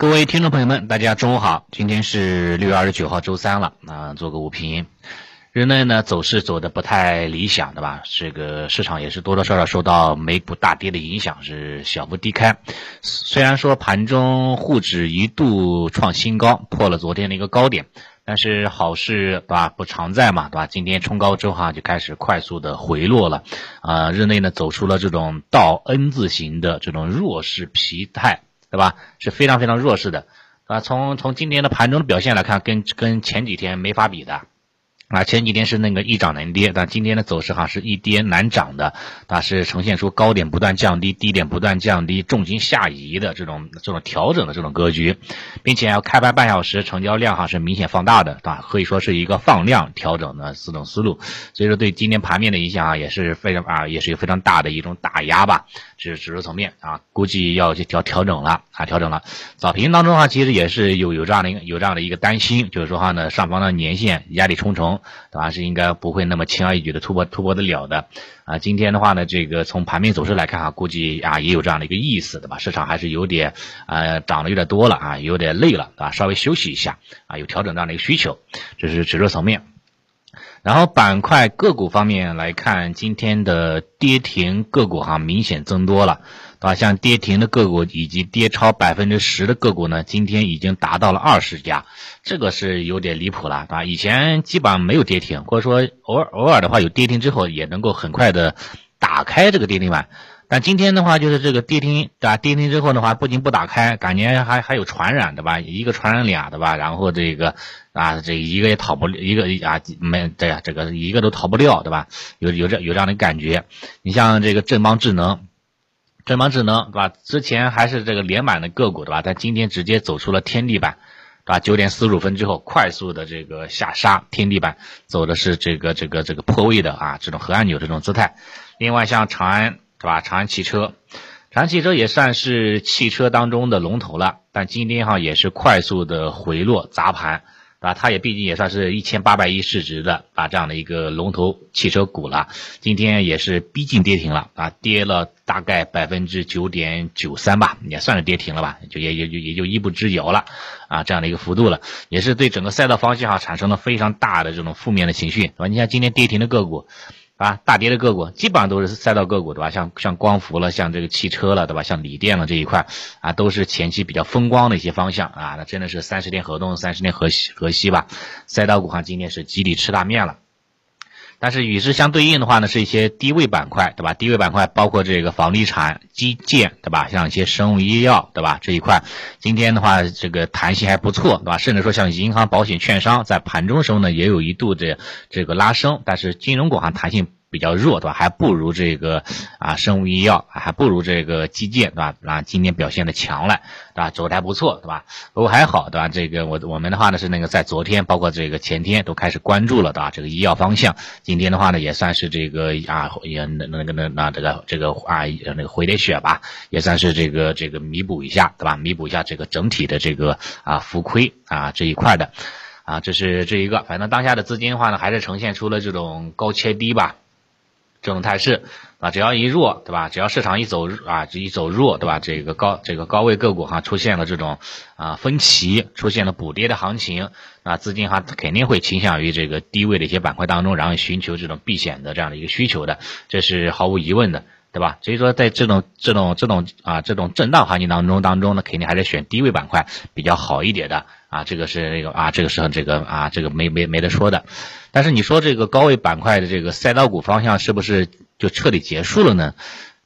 各位听众朋友们，大家中午好，今天是六月二十九号，周三了啊，做个午评。日内呢走势走的不太理想，对吧？这个市场也是多多少少受到美股大跌的影响，是小幅低开。虽然说盘中沪指一度创新高，破了昨天的一个高点，但是好事对吧不常在嘛，对吧？今天冲高之后哈就开始快速的回落了，啊，日内呢走出了这种倒 N 字形的这种弱势疲态。对吧？是非常非常弱势的，啊，从从今天的盘中的表现来看，跟跟前几天没法比的。啊，前几天是那个一涨难跌，但今天的走势哈是一跌难涨的，它，是呈现出高点不断降低，低点不断降低，重心下移的这种这种调整的这种格局，并且要开盘半小时成交量哈是明显放大的，啊，可以说是一个放量调整的四种思路，所以说对今天盘面的影响啊也是非常啊也是有非常大的一种打压吧，这是指数层面啊，估计要去调调整了啊调整了，早评当中啊其实也是有有这样的有这样的一个担心，就是说话呢上方的年线压力重重。对吧？是应该不会那么轻而易举的突破突破得了的啊！今天的话呢，这个从盘面走势来看啊，估计啊也有这样的一个意思，对吧？市场还是有点呃涨的有点多了啊，有点累了，对吧？稍微休息一下啊，有调整这样的一个需求，这是指数层面。然后板块个股方面来看，今天的跌停个股哈明显增多了。啊，像跌停的个股以及跌超百分之十的个股呢，今天已经达到了二十家，这个是有点离谱了，对吧？以前基本上没有跌停，或者说偶尔偶尔的话有跌停之后也能够很快的打开这个跌停板，但今天的话就是这个跌停，对吧？跌停之后的话不仅不打开，感觉还还有传染，对吧？一个传染俩，对吧？然后这个啊，这一个也逃不一个啊没对呀，这个一个都逃不掉，对吧？有有这有这样的感觉，你像这个正邦智能。正邦智能对吧？之前还是这个连板的个股对吧？但今天直接走出了天地板，对吧？九点四十五分之后快速的这个下杀天地板，走的是这个这个这个破位的啊这种核按钮这种姿态。另外像长安对吧？长安汽车，长安汽车也算是汽车当中的龙头了，但今天哈也是快速的回落砸盘。啊，它也毕竟也算是一千八百亿市值的啊这样的一个龙头汽车股了，今天也是逼近跌停了啊，跌了大概百分之九点九三吧，也算是跌停了吧，就也也就也就一步之遥了啊这样的一个幅度了，也是对整个赛道方向哈产生了非常大的这种负面的情绪，是吧？你像今天跌停的个股。啊，大跌的个股基本上都是赛道个股，对吧？像像光伏了，像这个汽车了，对吧？像锂电了这一块，啊，都是前期比较风光的一些方向啊。那真的是三十天河东，三十天河西，河西吧？赛道股哈，今天是集体吃大面了。但是与之相对应的话呢，是一些低位板块，对吧？低位板块包括这个房地产、基建，对吧？像一些生物医药，对吧？这一块今天的话，这个弹性还不错，对吧？甚至说像银行、保险、券商，在盘中的时候呢，也有一度的这个拉升，但是金融股哈弹性。比较弱，对吧？还不如这个啊，生物医药，还不如这个基建，对吧？啊，今天表现的强了，对吧？走的还不错，对吧？不过还好，对吧？这个我我们的话呢是那个在昨天，包括这个前天都开始关注了，对吧？这个医药方向，今天的话呢也算是这个啊，也那那个那那这个这个啊那个回点血吧，也算是这个这个弥补一下，对吧？弥补一下这个整体的这个啊浮亏啊这一块的啊，这是这一个，反正当下的资金的话呢，还是呈现出了这种高切低吧。这种态势啊，只要一弱，对吧？只要市场一走啊，一走弱，对吧？这个高这个高位个股哈，出现了这种啊分歧，出现了补跌的行情，啊，资金哈肯定会倾向于这个低位的一些板块当中，然后寻求这种避险的这样的一个需求的，这是毫无疑问的。对吧？所以说，在这种这种这种啊这种震荡行情当中当中呢，肯定还是选低位板块比较好一点的啊。这个是那个啊，这个是这个啊，这个没没没得说的。但是你说这个高位板块的这个赛道股方向是不是就彻底结束了呢？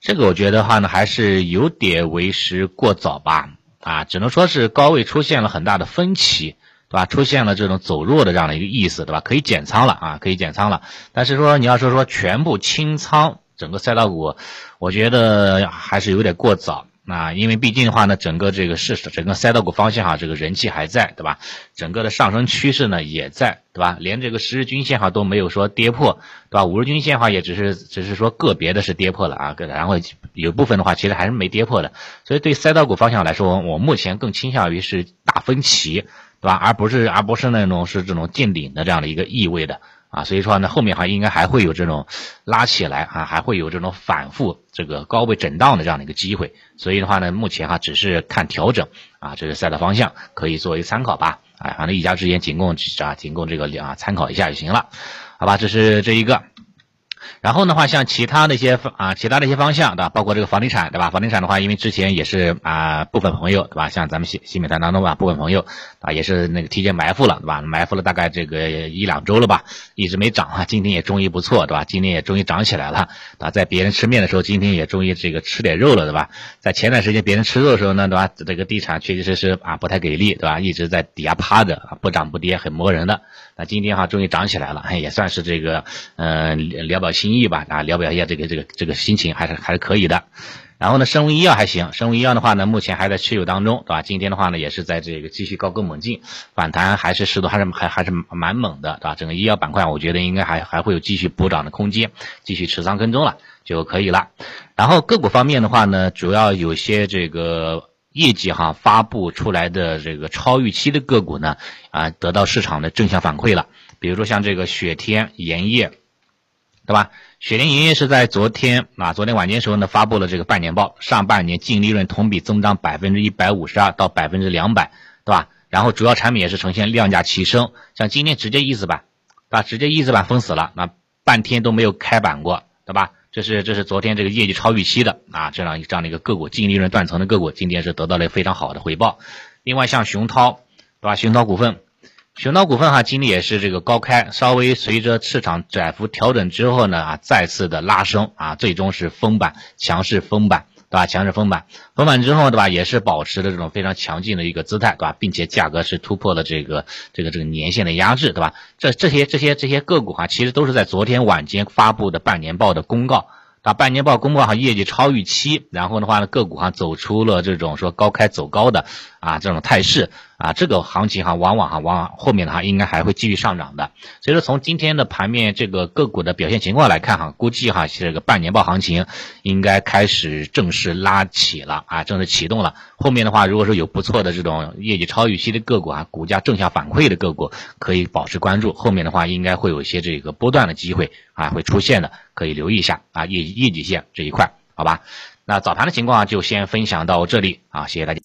这个我觉得话呢，还是有点为时过早吧。啊，只能说是高位出现了很大的分歧，对吧？出现了这种走弱的这样的一个意思，对吧？可以减仓了啊，可以减仓了。但是说你要说说全部清仓。整个赛道股，我觉得还是有点过早啊，因为毕竟的话呢，整个这个市场，整个赛道股方向哈，这个人气还在，对吧？整个的上升趋势呢也在，对吧？连这个十日均线哈都没有说跌破，对吧？五日均线哈也只是只是说个别的是跌破了啊，然后有部分的话其实还是没跌破的，所以对赛道股方向来说，我目前更倾向于是大分歧，对吧？而不是而不是那种是这种见顶的这样的一个意味的。啊，所以说呢，后面还应该还会有这种拉起来啊，还会有这种反复这个高位震荡的这样的一个机会。所以的话呢，目前哈只是看调整啊，这个赛道方向可以作为参考吧。啊，反正一家之言仅供啊，仅供这个啊参考一下就行了，好吧？这是这一个。然后的话，像其他的一些方啊，其他的一些方向，对吧？包括这个房地产，对吧？房地产的话，因为之前也是啊，部分朋友，对吧？像咱们新新美团当中吧，部分朋友啊，也是那个提前埋伏了，对吧？埋伏了大概这个一两周了吧，一直没涨啊。今天也终于不错，对吧？今天也终于涨起来了，啊，在别人吃面的时候，今天也终于这个吃点肉了，对吧？在前段时间别人吃肉的时候呢，对吧？这个地产确确实实啊不太给力，对吧？一直在底下趴着啊，不涨不跌，很磨人的。今天哈终于涨起来了，也算是这个嗯聊表心意吧啊，聊表一下这个这个这个心情还是还是可以的。然后呢，生物医药还行，生物医药的话呢，目前还在持有当中，对吧？今天的话呢，也是在这个继续高歌猛进，反弹还是势头，还是还还是蛮猛的，对吧？整个医药板块，我觉得应该还还会有继续补涨的空间，继续持仓跟踪了就可以了。然后个股方面的话呢，主要有些这个。业绩哈发布出来的这个超预期的个股呢，啊得到市场的正向反馈了。比如说像这个雪天盐业，对吧？雪天盐业是在昨天啊，昨天晚间时候呢发布了这个半年报，上半年净利润同比增长百分之一百五十二到百分之两百，对吧？然后主要产品也是呈现量价齐升，像今天直接一字板，把直接一字板封死了，那半天都没有开板过，对吧？这是这是昨天这个业绩超预期的啊，这样这样的一个个股净利润断层的个股，今天是得到了非常好的回报。另外像熊涛，对吧？熊涛股份，熊涛股份哈，今天也是这个高开，稍微随着市场窄幅调整之后呢啊，再次的拉升啊，最终是封板，强势封板。对吧？强势封板，封板之后，对吧？也是保持了这种非常强劲的一个姿态，对吧？并且价格是突破了这个这个这个年限的压制，对吧？这这些这些这些个股哈，其实都是在昨天晚间发布的半年报的公告。啊，半年报公告哈，业绩超预期，然后的话呢，个股哈走出了这种说高开走高的啊这种态势啊，这个行情哈，往往哈往往后面的话应该还会继续上涨的。所以说从今天的盘面这个个股的表现情况来看哈，估计哈这个半年报行情应该开始正式拉起了啊，正式启动了。后面的话，如果说有不错的这种业绩超预期的个股啊，股价正向反馈的个股，可以保持关注。后面的话应该会有一些这个波段的机会啊会出现的。可以留意一下啊，业业绩线这一块，好吧？那早盘的情况就先分享到这里啊，谢谢大家。